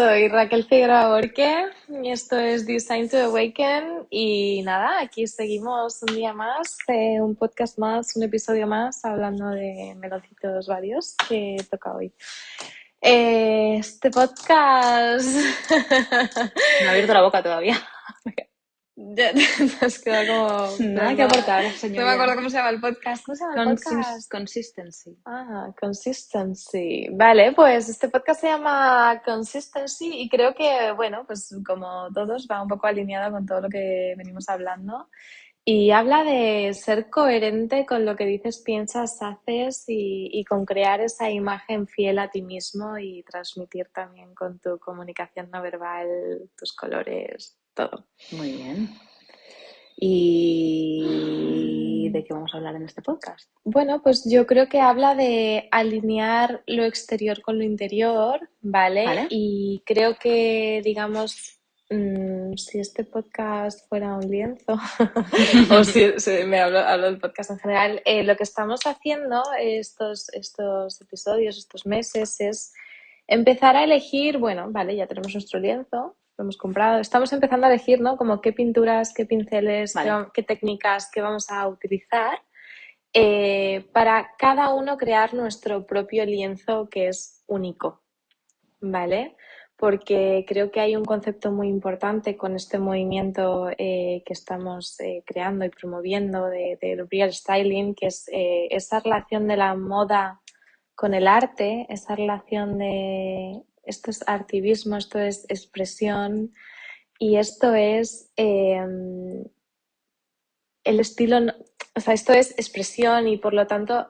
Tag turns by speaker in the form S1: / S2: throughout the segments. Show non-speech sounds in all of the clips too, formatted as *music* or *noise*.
S1: Soy Raquel Figueroa Borque y esto es Design to Awaken y nada, aquí seguimos un día más, eh, un podcast más, un episodio más hablando de meloncitos varios que toca hoy. Eh, este podcast... *laughs*
S2: Me ha abierto la boca todavía.
S1: Ya, *laughs* te has quedado como...
S2: Nada que aportar,
S1: No
S2: señoría.
S1: me acuerdo cómo se llama el podcast. ¿Cómo se llama el podcast?
S2: consistency.
S1: Ah, consistency. Vale, pues este podcast se llama Consistency y creo que, bueno, pues como todos va un poco alineado con todo lo que venimos hablando y habla de ser coherente con lo que dices, piensas, haces y, y con crear esa imagen fiel a ti mismo y transmitir también con tu comunicación no verbal, tus colores, todo.
S2: Muy bien. ¿Y de qué vamos a hablar en este podcast?
S1: Bueno, pues yo creo que habla de alinear lo exterior con lo interior, ¿vale?
S2: Vale.
S1: Y creo que, digamos, mm, si este podcast fuera un lienzo, *laughs* o si, si me hablo, hablo del podcast en general, eh, lo que estamos haciendo estos, estos episodios, estos meses, es empezar a elegir, bueno, vale, ya tenemos nuestro lienzo, lo hemos comprado, estamos empezando a elegir, ¿no? Como qué pinturas, qué pinceles,
S2: Vale.
S1: qué, qué técnicas que vamos a utilizar eh, para cada uno crear nuestro propio lienzo que es único, ¿vale? Porque creo que hay un concepto muy importante con este movimiento eh, que estamos eh, creando y promoviendo de, del real styling, que es esa relación de la moda con el arte, esa relación de esto es artivismo, esto es expresión y esto es eh, el estilo, o sea, esto es expresión y por lo tanto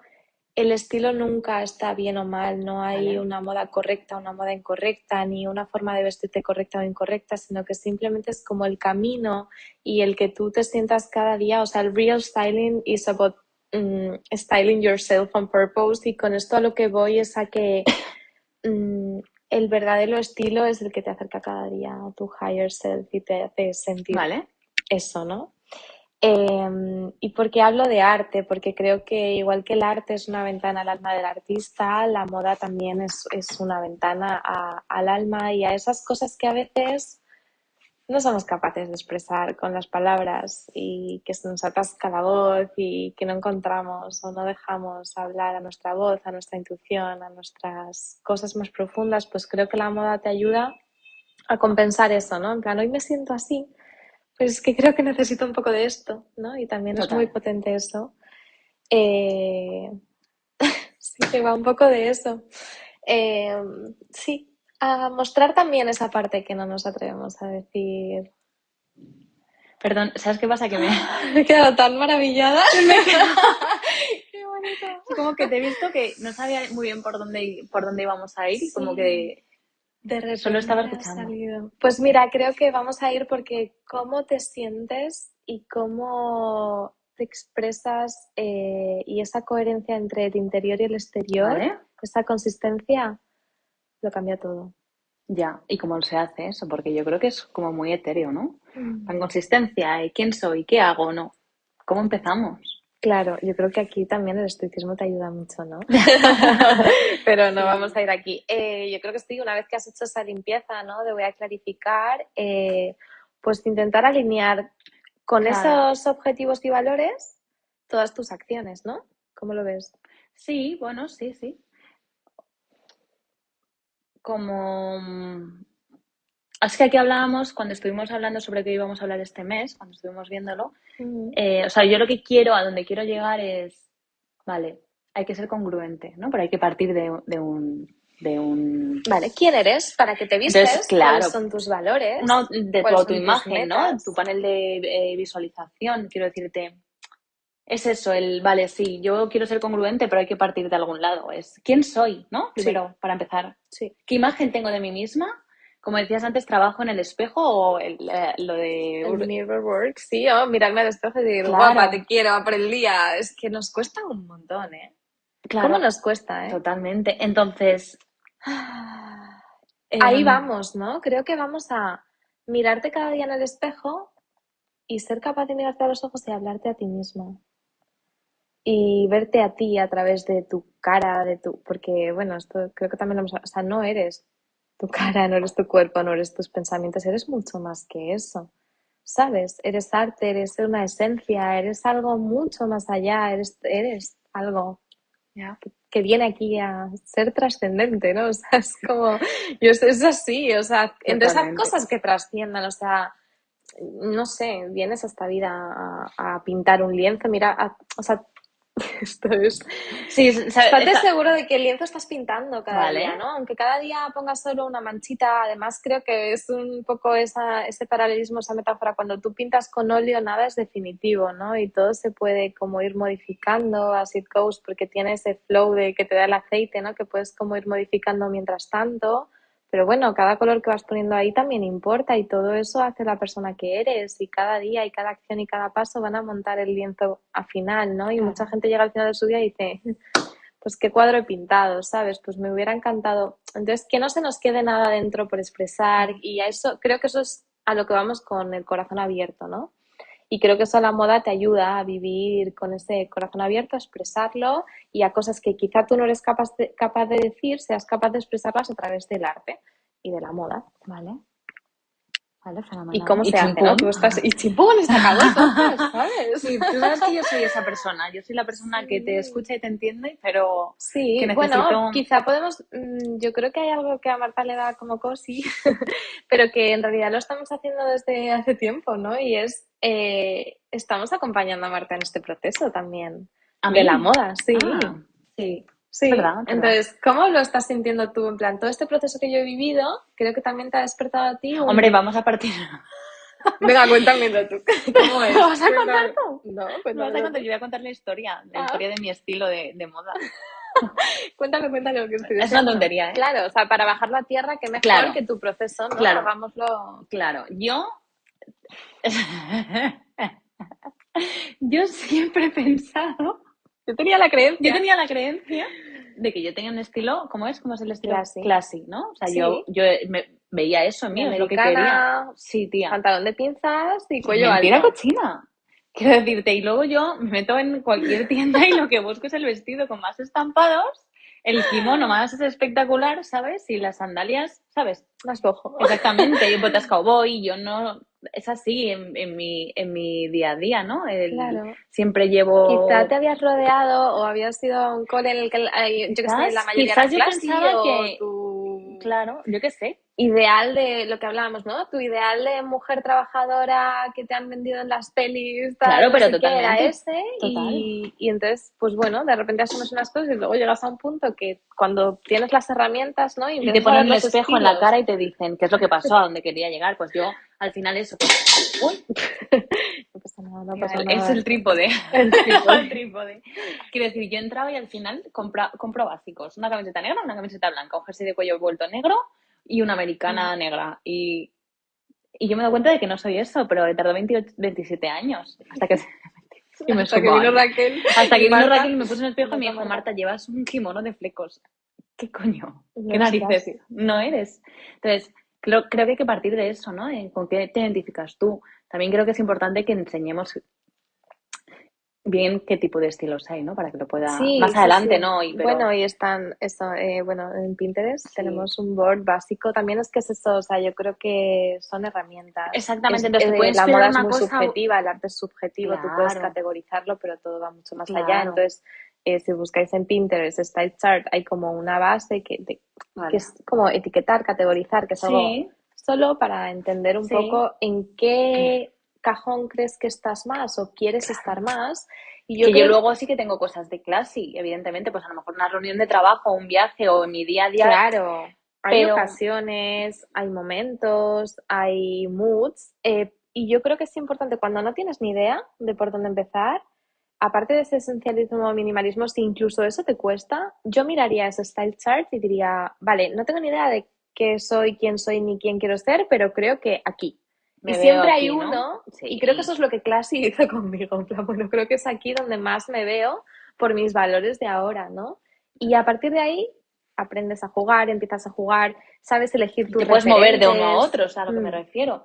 S1: el estilo nunca está bien o mal, no hay
S2: Vale.
S1: una moda correcta, una moda incorrecta, ni una forma de vestirte correcta o incorrecta, sino que simplemente es como el camino y el que tú te sientas cada día, o sea, el real styling is about mm, styling yourself on purpose y con esto a lo que voy es a que mm, el verdadero estilo es el que te acerca cada día a tu higher self y te hace sentir
S2: ¿Vale?
S1: eso, ¿no? Eh, y porque hablo de arte, porque creo que igual que el arte es una ventana al alma del artista, la moda también es, es una ventana a- al alma y a esas cosas que a veces no somos capaces de expresar con las palabras y que se nos atasca la voz y que no encontramos o no dejamos hablar a nuestra voz, a nuestra intuición, a nuestras cosas más profundas, pues creo que la moda te ayuda a compensar eso, ¿no? En plan, hoy me siento así, pues es que creo que necesito un poco de esto, ¿no? Y también es muy potente eso. Eh, *laughs* sí, que va un poco de eso. Eh, sí, a mostrar también esa parte que no nos atrevemos a decir.
S2: Perdón, ¿sabes qué pasa? Que me... *laughs*
S1: He quedado tan maravillada. *laughs* *laughs* Qué bonito.
S2: como que te he visto que no sabía muy bien por dónde, por dónde íbamos a ir y como
S1: Sí.
S2: que...
S1: De
S2: Solo estaba
S1: ha
S2: escuchando.
S1: salido. Pues mira, creo que vamos a ir porque cómo te sientes y cómo te expresas eh, y esa coherencia entre el interior y el exterior,
S2: ¿Vale?
S1: esa consistencia, lo cambia todo.
S2: Ya, ¿y cómo se hace eso? Porque yo creo que es como muy etéreo, ¿no? La inconsistencia, ¿y quién soy? ¿Qué hago? ¿No? ¿Cómo empezamos?
S1: Claro, yo creo que aquí también el estoicismo te ayuda mucho, ¿no? *laughs* Pero no vamos a ir aquí. Eh, yo creo que sí, una vez que has hecho esa limpieza, ¿no? De voy a clarificar, eh, pues intentar alinear con
S2: Claro.
S1: esos objetivos y valores todas tus acciones, ¿no? ¿Cómo lo ves?
S2: Sí, bueno, sí, sí. Como... Es que aquí hablábamos, cuando estuvimos hablando sobre qué íbamos a hablar este mes, cuando estuvimos viéndolo, eh, o sea, yo lo que quiero, a donde quiero llegar es, vale, hay que ser congruente, ¿no? Pero hay que partir de, de un... De un
S1: Vale, ¿quién eres? ¿Para qué te vistes?
S2: Entonces, claro.
S1: ¿Cuáles son tus valores?
S2: una- de tu
S1: ¿Cuáles son tus
S2: autoimagen, ¿no? Tu panel de eh, visualización, quiero decirte, es eso, el, vale, sí, yo quiero ser congruente, pero hay que partir de algún lado. Es, ¿quién soy, no?
S1: Sí.
S2: Primero, para empezar.
S1: Sí.
S2: ¿Qué imagen tengo de mí misma? Como decías antes, ¿trabajo en el espejo o el, eh, lo de...
S1: El mirror work, sí, o mirarme al espejo y decir,
S2: Claro.
S1: guapa, te quiero, por el día. Es que nos cuesta un montón, ¿eh?
S2: Claro,
S1: ¿Cómo nos cuesta, eh?
S2: totalmente. Entonces,
S1: Ahí
S2: em,
S1: vamos, ¿no? Creo que vamos a mirarte cada día en el espejo y ser capaz de mirarte a los ojos y hablarte a ti mismo. Y verte a ti a través de tu cara, de tu... Porque, bueno, esto creo que también lo hemos... O sea, no eres tu cara, no eres tu cuerpo, no eres tus pensamientos, eres mucho más que eso. ¿Sabes? Eres arte, eres una esencia, eres algo mucho más allá, eres, eres algo que, viene aquí a ser trascendente, ¿no? *laughs* O sea, es como, yo, es así, o sea, entre esas cosas que trasciendan, o sea, no sé, vienes a esta vida a, pintar un lienzo, mira, o sea, *laughs* esto es... Sí, estate seguro de que el lienzo estás pintando cada día, ¿no? Aunque cada día pongas solo una manchita, además creo que es un poco esa, ese paralelismo, esa metáfora, cuando tú pintas con óleo nada es definitivo, ¿no? Y todo se puede como ir modificando as it goes porque tiene ese flow de que te da el aceite, ¿no? Que puedes como ir modificando mientras tanto pero bueno, cada color que vas poniendo ahí también importa y todo eso hace la persona que eres y cada día y cada acción y cada paso van a montar el lienzo a final, ¿no? Y mucha gente llega al final de su vida y dice, pues qué cuadro he pintado, ¿sabes? Pues me hubiera encantado. Entonces, que no se nos quede nada dentro por expresar y a eso, creo que eso es a lo que vamos con el corazón abierto, ¿no? Y creo que eso la moda te ayuda a vivir con ese corazón abierto, a expresarlo y a cosas que quizá tú no eres capaz de, capaz de decir, seas capaz de expresarlas a través del arte y de la moda.
S2: Vale.
S1: Vale, fenomenal. ¿Y cómo se hace? ¿no? Tú estás, y chimpún está *laughs* ¿sabes?
S2: Sí, tú sabes que yo soy esa persona. Yo soy la persona que te escucha y te entiende, pero
S1: sí, bueno, quizá podemos. Mm, yo creo que hay algo que a Marta le da como cosi, *laughs* pero que en realidad lo estamos haciendo desde hace tiempo, ¿no? Y es eh, estamos acompañando a Marta en este proceso también. De la moda, sí.
S2: Ah, sí.
S1: Sí, entonces, ¿cómo lo estás sintiendo tú? En plan, todo este proceso que yo he vivido, creo que también te ha despertado a ti.
S2: Hombre, vamos a partir. *laughs*
S1: Venga, cuéntame tú. *laughs* ¿Cómo es?
S2: ¿Lo vas a contar
S1: tú? No, pues no.
S2: Vas a contar? Yo voy a contar la historia, la ah. historia de mi estilo de, de moda. *laughs*
S1: cuéntame, cuéntame lo que estoy
S2: Es una tontería, ¿eh?
S1: Claro, o sea, para bajar la tierra, que mejor claro. que tu proceso, ¿no?
S2: Claro.
S1: Hagámoslo.
S2: Claro, yo yo siempre he pensado,
S1: yo tenía la creencia,
S2: yo tenía la creencia de que yo tenía un estilo, ¿cómo es? ¿Cómo es el estilo? Classy, ¿no? O sea, yo, yo me, veía eso en mí, es lo que quería.
S1: Sí, tía. Pantalón de pinzas y cuello
S2: Mentira cochina. Quiero decirte, y luego yo me meto en cualquier tienda y lo que busco es el vestido con más estampados el kimono más espectacular, ¿sabes? Y las sandalias, ¿sabes?
S1: Las cojo.
S2: Exactamente, y botas cowboy, yo no, es así en, en, mi, en mi día a día, ¿no?
S1: claro.
S2: Siempre llevo...
S1: Quizá te habías rodeado o habías sido a un cole en el que, yo que sé, la mayoría
S2: Quizás yo pensaba que... Claro, yo qué sé
S1: ideal de lo que hablábamos, ¿no? Tu ideal de mujer trabajadora que te han vendido en las pelis.
S2: claro, pero totalmente.
S1: Era ese y, y, entonces, pues bueno, de repente asumes unas cosas y luego llegas a un punto que cuando tienes las herramientas, ¿no?
S2: Y, te ponen el espejo en la cara y te dicen qué es lo que pasó, a dónde quería llegar. Pues yo, al final eso...
S1: Uy. *laughs* no pasa nada, no pasa
S2: nada. Es el trípode. *laughs*
S1: El trípode. *laughs*
S2: el trípode. Quiero decir, yo entraba y al final compra, compro básicos. Una camiseta negra, una camiseta blanca, un jersey de cuello vuelto negro y una americana negra. Y, y yo me doy cuenta de que no soy eso, pero he tardado 27 años hasta que...
S1: me hasta que vino Raquel.
S2: Hasta que vino Raquel y me puso en el espejo y me dijo, Marta, llevas un kimono de flecos. ¿Qué coño? ¿Qué narices? No eres. Entonces, creo, creo que hay que partir de eso, ¿no? ¿Con qué te identificas tú? También creo que es importante que enseñemos bien qué tipo de estilos hay, ¿no? Para que lo pueda más adelante, ¿no?
S1: Y, Bueno, y están, eso, eh, bueno, en Pinterest tenemos un board básico. También es que es eso, o sea, yo creo que son herramientas.
S2: Exactamente, entonces
S1: eh, la moda es muy subjetiva, el arte es subjetivo, tú puedes categorizarlo, pero todo va mucho más allá. Entonces, eh, si buscáis en Pinterest Style Chart, hay como una base que, que es como etiquetar, categorizar, que es algo solo para entender un poco en qué cajón crees que estás más o quieres estar más.
S2: Y yo, que yo luego sí que tengo cosas de clase, evidentemente, pues a lo mejor una reunión de trabajo, un viaje o en mi día a día.
S1: Claro, hay ocasiones, hay momentos, hay moods. Eh, y yo creo que es importante cuando no tienes ni idea de por dónde empezar, aparte de ese esencialismo o minimalismo, si incluso eso te cuesta, yo miraría ese style chart y diría, vale, no tengo ni idea de qué soy, quién soy ni quién quiero ser, pero creo que aquí y siempre hay uno, y creo que eso es lo que Classy *laughs* hizo conmigo. bueno, creo que es aquí donde más me veo por mis valores de ahora, ¿no? Y a partir de ahí aprendes a jugar, empiezas a jugar, sabes elegir tu
S2: Te puedes mover de uno a otro, o sea, a lo que me mm. refiero.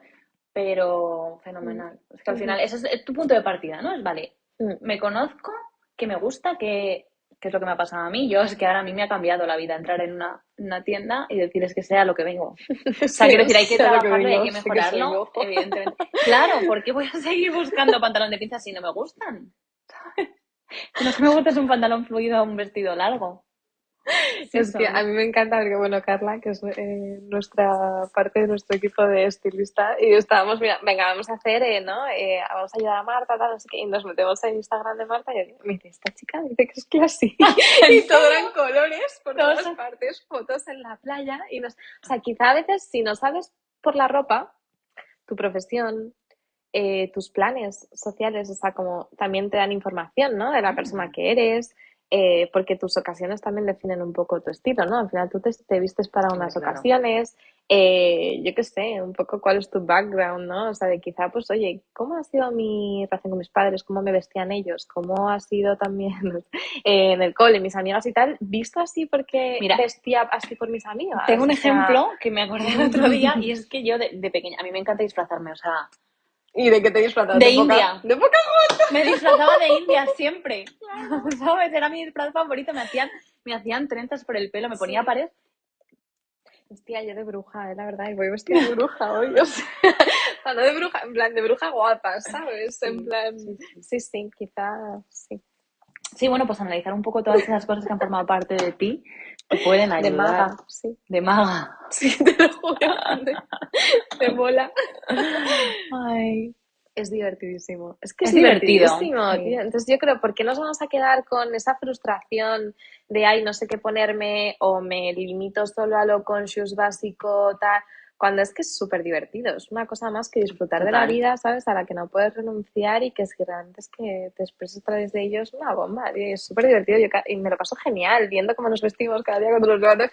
S2: Pero fenomenal. Es que al final, ese es tu punto de partida, ¿no? Es, vale, mm. Me conozco, que me gusta, que, ¿Qué es lo que me ha pasado a mí? Yo es que ahora a mí me ha cambiado la vida entrar en una, una tienda y decirles que sea lo que vengo. *laughs* O sea, quiero decir, hay que trabajarlo y hay que mejorarlo, *laughs* evidentemente. Claro, ¿por qué voy a seguir buscando pantalón de pinza si no me gustan? *laughs* No que me gusta es un pantalón fluido o un vestido largo. *laughs*
S1: es que a mí me encanta porque, bueno, Carla, que es eh, nuestra parte de nuestro equipo de estilista, y estábamos, mira, venga, vamos a hacer, eh, ¿no? Eh, vamos a ayudar a Marta, tal, así que, y nos metemos en Instagram de Marta y me dice, esta chica dice que es classy. *laughs* *laughs* y todo eran colores por todas partes, fotos en la playa, y nos, o sea, quizá a veces si no sabes por la ropa, tu profesión, tus planes sociales, o sea, como también te dan información, ¿no? De la persona que eres, eh, porque tus ocasiones también definen un poco tu estilo, ¿no? Al final tú te, vistes para unas ocasiones, eh, yo qué sé, un poco cuál es tu background, ¿no? O sea, de quizá, pues, oye, ¿cómo ha sido mi relación con mis padres? ¿Cómo me vestían ellos? ¿Cómo ha sido también *laughs* en el cole, mis amigas y tal? ¿Visto así porque vestía así por mis amigas?
S2: Tengo un ejemplo que me acordé el otro *laughs* día y es que yo de, de pequeña, a mí me encanta disfrazarme, o sea,
S1: ¿Y de qué te disfrazabas?
S2: De, India.
S1: ¿De Pocahontas?
S2: Me disfrazaba de India *laughs* siempre. *laughs* ¿Sabes? Era mi disfraz favorito. Me hacían, me hacían trenzas por el pelo, me ponía pared.
S1: Hostia, yo de bruja, eh, la verdad, y voy vestida de bruja hoy, o sea, *laughs* no de bruja, en plan de bruja guapa, ¿sabes? En plan, sí, sí, quizás, sí.
S2: Sí, bueno, pues analizar un poco todas esas cosas que han formado parte de ti te pueden ayudar.
S1: De maga, sí.
S2: De maga.
S1: Sí, te lo juro. De, mola. Ay. Es divertidísimo. Es que es, divertidísimo, Entonces yo creo, ¿por qué nos vamos a quedar con esa frustración de, ay, no sé qué ponerme o me limito solo a lo conscious básico, tal? Cuando es que es súper divertido, es una cosa más que disfrutar de la vida, ¿sabes? A la que no puedes renunciar y que si realmente es que te expresas a través de ellos, una bomba, es súper divertido yo, y me lo paso genial viendo cómo nos vestimos cada día cuando nos levantamos.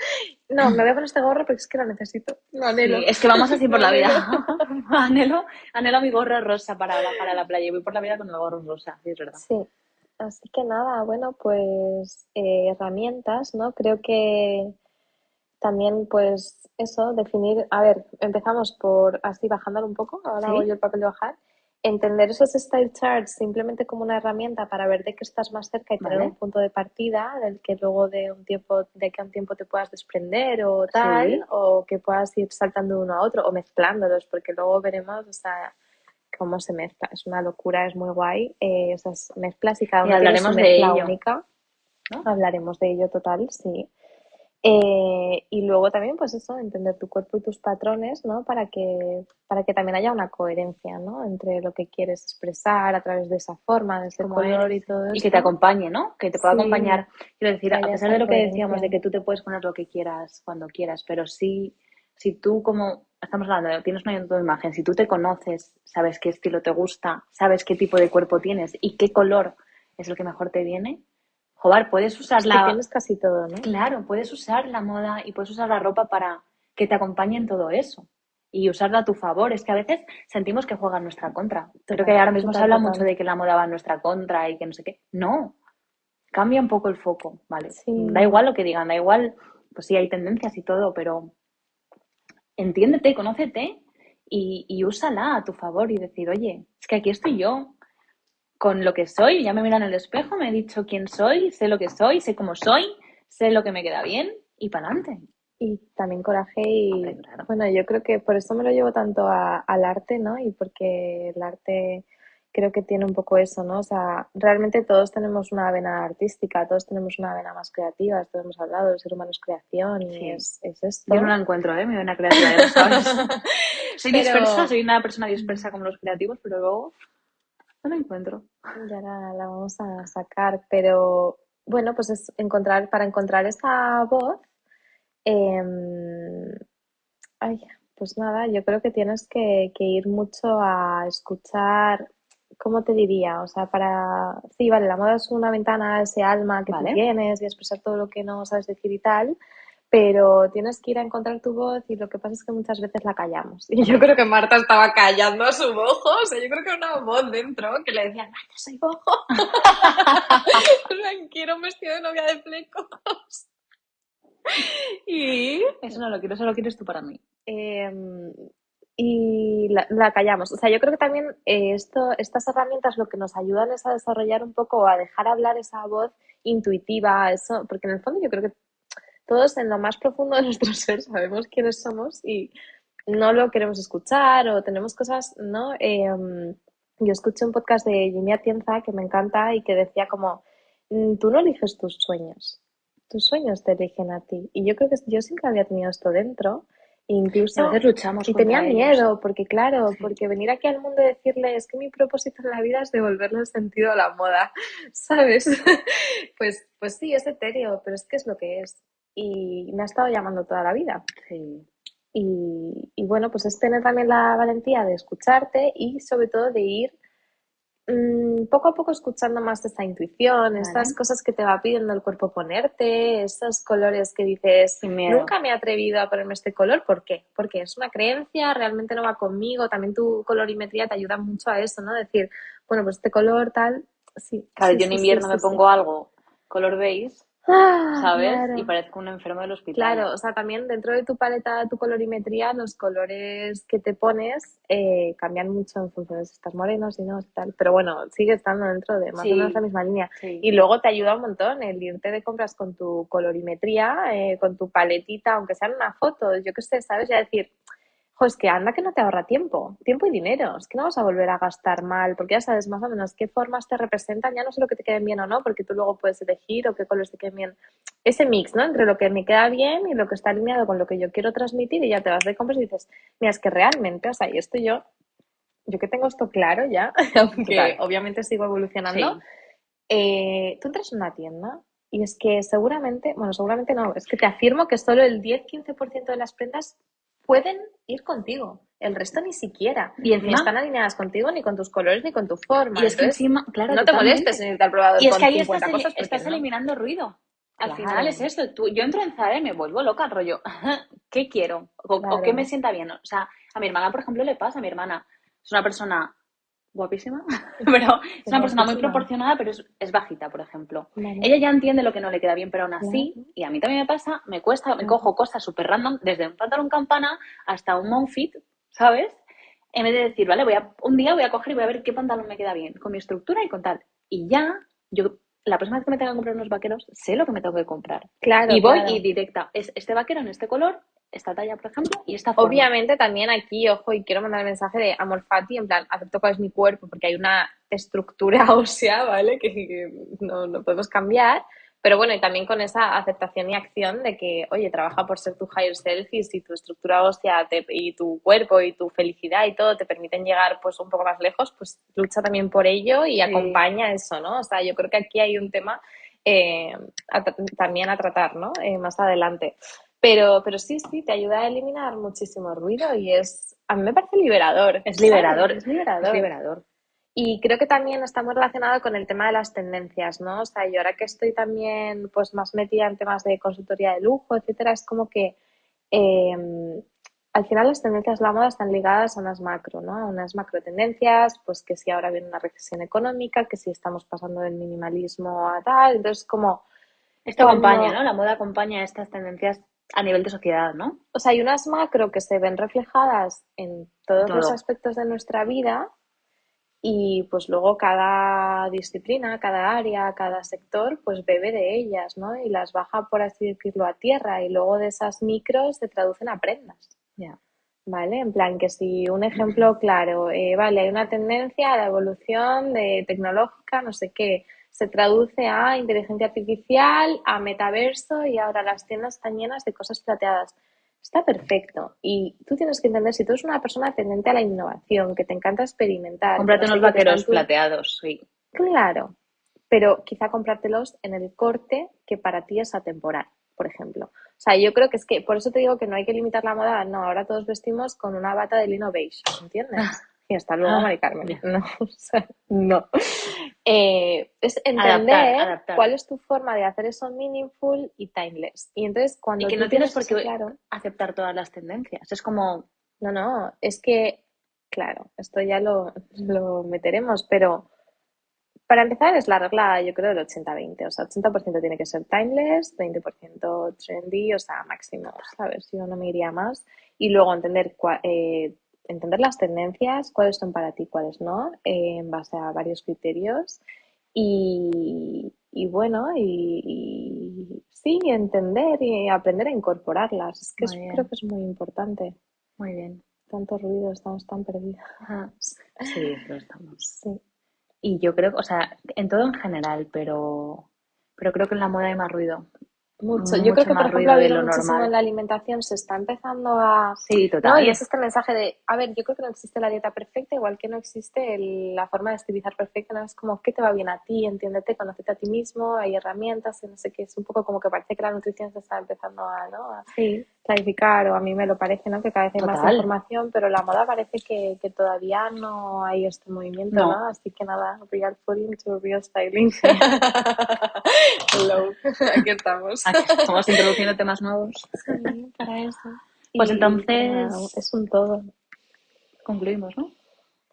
S1: No, me voy a poner este gorro porque es que lo necesito, lo anhelo.
S2: es que vamos así por la vida. *laughs* anhelo, anhelo mi gorro rosa para la, para la playa y voy por la vida con el gorro rosa, sí, es verdad.
S1: Sí. Así que nada, bueno, pues eh, herramientas, ¿no? Creo que también, pues, eso, definir, a ver, empezamos por así bajándolo un poco, ahora voy yo el papel de bajar, entender esos style charts simplemente como una herramienta para ver de qué estás más cerca y tener un punto de partida del que luego de un tiempo, de que a un tiempo te puedas desprender o tal, o que puedas ir saltando de uno a otro o mezclándolos, porque luego veremos, o sea, cómo se mezcla. Es una locura, es muy guay eh, esas mezclas y cada una
S2: hablaremos de ello.
S1: única. Hablaremos de ello total, sí. Eh, y luego también, pues eso, entender tu cuerpo y tus patrones, ¿no? Para que, para que también haya una coherencia, ¿no? Entre lo que quieres expresar a través de esa forma, de ese color y todo eso.
S2: Y que te acompañe, ¿no? Que te pueda acompañar. Quiero decir, a pesar de lo que decíamos de que tú te puedes poner lo que quieras cuando quieras, pero sí, si tú como estamos hablando, tienes una imagen, si tú te conoces, sabes qué estilo te gusta, sabes qué tipo de cuerpo tienes y qué color es el que mejor te viene, Joder, puedes usar la...
S1: tienes casi todo, ¿no?
S2: Claro, puedes usar la moda y puedes usar la ropa para que te acompañe en todo eso. Y usarla a tu favor. Es que a veces sentimos que juega en nuestra contra. Creo que ahora mismo se habla mucho de que la moda va en nuestra contra y que no sé qué. No. Cambia un poco el foco, ¿vale? Da igual lo que digan, da igual, pues sí, hay tendencias y todo, pero entiéndete, conócete y, y úsala a tu favor y decir, oye, es que aquí estoy yo, con lo que soy, ya me miro en el espejo, me he dicho quién soy, sé lo que soy, sé cómo soy, sé lo que me queda bien y para adelante.
S1: Y también coraje y bueno, yo creo que por eso me lo llevo tanto al arte, ¿no? Y porque el arte creo que tiene un poco eso, ¿no? O sea, realmente todos tenemos una vena artística, todos tenemos una vena más creativa, todos hemos hablado, el ser humano es creación y es, es, esto.
S2: Yo no la encuentro, ¿eh? Mi vena creativa, ya sabes. *laughs* soy dispersa, soy una persona dispersa como los creativos, pero luego no la encuentro.
S1: Ya la, la vamos a sacar, pero bueno, pues es encontrar, para encontrar esa voz, em, ay, pues nada, yo creo que tienes que, ir mucho a escuchar, ¿cómo te diría? O sea, para, sí, vale, la moda es una ventana ese alma que tú tienes y expresar todo lo que no sabes decir y tal, pero tienes que ir a encontrar tu voz y lo que pasa es que muchas veces la callamos. Y *laughs* yo creo que Marta estaba callando a su voz, o sea, yo creo que era una voz dentro que le decía, Marta, soy bojo. *laughs* quiero un vestido de novia de flecos.
S2: y eso no lo quiero, eso lo quieres tú para mí.
S1: Eh, y la, callamos. O sea, yo creo que también eh, esto, estas herramientas lo que nos ayudan es a desarrollar un poco, a dejar hablar esa voz intuitiva, eso, porque en el fondo yo creo que todos en lo más profundo de nuestro *laughs* ser sabemos quiénes somos y no lo queremos escuchar o tenemos cosas, ¿no? Em, yo escuché un podcast de Jimmy Atienza que me encanta y que decía como, mm, tú no eliges tus sueños, tus sueños te eligen a ti. Y yo creo que yo siempre había tenido esto dentro Incluso
S2: luchamos
S1: y tenía miedo, porque claro, porque venir aquí al mundo y decirle es que mi propósito en la vida es devolverle el sentido a la moda, *laughs* ¿sabes? *laughs* pues, pues sí, es etéreo, pero es que es lo que es. Y me ha estado llamando toda la vida.
S2: Sí.
S1: Y, y bueno, pues es tener también la valentía de escucharte y sobre todo de ir Mm, poco a poco escuchando más esta intuición, estas cosas que te va pidiendo el cuerpo ponerte, esos colores que dices, nunca me he atrevido a ponerme este color, ¿por qué? Porque es una creencia, realmente no va conmigo, también tu colorimetría te ayuda mucho a eso, ¿no? Decir, bueno, pues este color tal, sí.
S2: Claro, yo en invierno me pongo algo color beige Ah, ¿sabes? Y parezco un enfermo del hospital.
S1: Claro, o sea, también dentro de tu paleta, tu colorimetría, los colores que te pones eh, cambian mucho en función de si estás moreno, si no, tal. Pero bueno, sigue estando dentro de más o menos la misma línea. Y luego te ayuda un montón el irte de compras con tu colorimetría, eh, con tu paletita, aunque sea en una foto, yo qué sé, ¿sabes? Ya decir, pues que anda que no te ahorra tiempo, tiempo y dinero, es que no vas a volver a gastar mal, porque ya sabes más o menos qué formas te representan, ya no solo que te queden bien o no, porque tú luego puedes elegir o qué colores te queden bien. Ese mix, ¿no? Entre lo que me queda bien y lo que está alineado con lo que yo quiero transmitir y ya te vas de compras y dices, mira, es que realmente, o sea, y esto yo, yo que tengo esto claro ya, *laughs* aunque obviamente sigo evolucionando, eh, tú entras en una tienda y es que seguramente, bueno, seguramente no, es que te afirmo que solo el 10-15% de las prendas pueden ir contigo. El resto ni siquiera. Y ni están alineadas contigo, ni con tus colores, ni con tu forma.
S2: Y es que encima, claro,
S1: no te molestes en irte al probador
S2: Y es que ahí estás, eliminando ruido. Al final es esto. yo entro en Zara y me vuelvo loca, rollo. *laughs* ¿Qué quiero? O, qué me sienta bien. O sea, a mi hermana, por ejemplo, le pasa. A mi hermana es una persona guapísima, *laughs* pero es una persona muy proporcionada, pero es, bajita, por ejemplo. Ella ya entiende lo que no le queda bien, pero aún así, y a mí también me pasa, me cuesta, me cojo cosas súper random, desde un pantalón campana hasta un monfit, ¿sabes? En vez de decir, vale, voy a, un día voy a coger y voy a ver qué pantalón me queda bien, con mi estructura y con tal. Y ya, yo la próxima vez que me tenga que comprar unos vaqueros, sé lo que me tengo que comprar.
S1: Claro.
S2: Y voy y directa, es este vaquero en este color, esta talla, por ejemplo, y esta forma.
S1: Obviamente también aquí, ojo, y quiero mandar el mensaje de amor fati, en plan, acepto cuál es mi cuerpo, porque hay una estructura *laughs* ósea, ¿vale? Que, no, no, podemos cambiar. Pero bueno, y también con esa aceptación y acción de que, oye, trabaja por ser tu higher self y si tu estructura ósea y tu cuerpo y tu felicidad y todo te permiten llegar pues un poco más lejos, pues lucha también por ello y acompaña eso, ¿no? O sea, yo creo que aquí hay un tema eh, también a tratar, ¿no? Eh, más adelante. Pero, pero sí, sí, te ayuda a eliminar muchísimo ruido y es, a mí me parece liberador.
S2: Es liberador,
S1: es liberador.
S2: liberador.
S1: Y creo que también está muy relacionado con el tema de las tendencias, ¿no? O sea, yo ahora que estoy también pues más metida en temas de consultoría de lujo, etcétera, es como que em, al final las tendencias de la moda están ligadas a unas macro, ¿no? A unas macro tendencias, pues que si ahora viene una recesión económica, que si estamos pasando del minimalismo a tal, entonces como...
S2: Esto acompaña, ¿no? La moda acompaña estas tendencias a nivel de sociedad, ¿no?
S1: O sea, hay unas macro que se ven reflejadas en todos los aspectos de nuestra vida y pues luego cada disciplina, cada área, cada sector, pues bebe de ellas, ¿no? Y las baja, por así decirlo, a tierra y luego de esas micros se traducen a prendas.
S2: Ya.
S1: ¿Vale? En plan que si un ejemplo claro, eh, vale, hay una tendencia a la evolución de tecnológica, no sé qué, se traduce a inteligencia artificial, a metaverso y ahora las tiendas están llenas de cosas plateadas. Está perfecto. Y tú tienes que entender, si tú eres una persona tendente a la innovación, que te encanta experimentar.
S2: Cómprate unos vaqueros plateados, sí.
S1: Claro, pero quizá comprártelos en el corte que para ti es atemporal, por ejemplo. O sea, yo creo que es que, por eso te digo que no hay que limitar la moda, no, ahora todos vestimos con una bata de lino beige, ¿entiendes? *laughs* y hasta luego, ah, Mari Carmen. No, *laughs* o sea, no. Eh, es entender cuál es tu forma de hacer eso meaningful y timeless. Y entonces cuando
S2: y que no tienes por qué aceptar todas las tendencias. Es como,
S1: no, no, es que, claro, esto ya lo, lo meteremos, pero para empezar es la regla, yo creo, del 80-20. O sea, 80% tiene que ser timeless, 20% trendy, o sea, máximo, ¿sabes? Yo no me iría más. Y luego entender cuál, eh, entender las tendencias, cuáles son para ti, cuáles no, eh, en base a varios criterios. Y, bueno, y, sí, entender y aprender a incorporarlas. Es que creo que es muy importante.
S2: Muy bien.
S1: Tanto ruido, estamos tan perdidos.
S2: Sí, lo estamos. Sí. Y yo creo, o sea, en todo en general, pero, pero creo que en la moda hay más ruido.
S1: Mucho. Yo creo que, por ejemplo, de lo normal. en la alimentación se está empezando a...
S2: Sí, total.
S1: Y es este mensaje de, a ver, yo creo que no existe la dieta perfecta, igual que no existe la forma de estilizar perfecta, ¿no? Es como, ¿qué te va bien a ti? Entiéndete, conócete a ti mismo, hay herramientas, no sé qué, es un poco como que parece que la nutrición se está empezando a, ¿no? A,
S2: sí
S1: clarificar, o a mí me lo parece, ¿no? Que cada vez hay más información, pero la moda parece que, que todavía no hay este movimiento, ¿no? Así que nada, real fooding to real styling. *laughs* Hello, aquí estamos.
S2: Aquí estamos introduciendo temas nuevos.
S1: Sí, para eso.
S2: Pues entonces...
S1: es un todo.
S2: Concluimos, ¿no?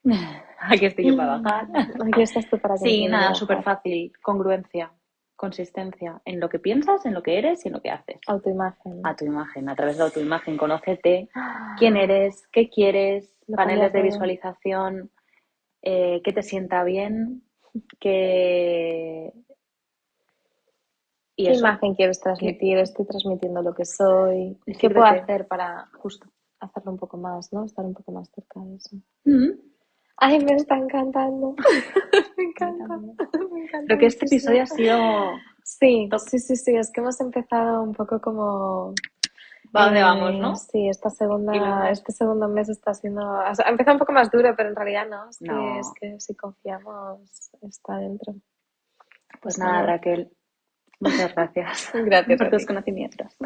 S2: *laughs* Aquí estoy yo para bajar. *laughs*
S1: Aquí estás tú para
S2: Sí, nada, súper fácil. Congruencia consistencia en lo que piensas, en lo que eres y en lo que haces.
S1: Autoimagen.
S2: A tu imagen, a través de autoimagen. Conócete *gasps* quién eres, qué quieres, paneles de visualización, eh, qué te sienta bien, qué...
S1: ¿Qué imagen quieres transmitir? Estoy transmitiendo lo que soy. ¿Qué puedo hacer para justo hacerlo un poco más, ¿no? Estar un poco más cerca de eso. Ay, me está encantando. *laughs* *laughs* me encanta. Me encanta.
S2: Creo que este episodio ha sido.
S1: Sí, sí, sí, sí. Es que hemos empezado un poco como.
S2: ¿Va dónde vamos, no?
S1: Sí, esta segunda, este segundo mes está siendo. ha empezado un poco más duro, pero en realidad no. Es, Que, es que si confiamos, está dentro.
S2: Pues, nada, Raquel. Muchas gracias. *laughs*
S1: gracias
S2: por tus conocimientos.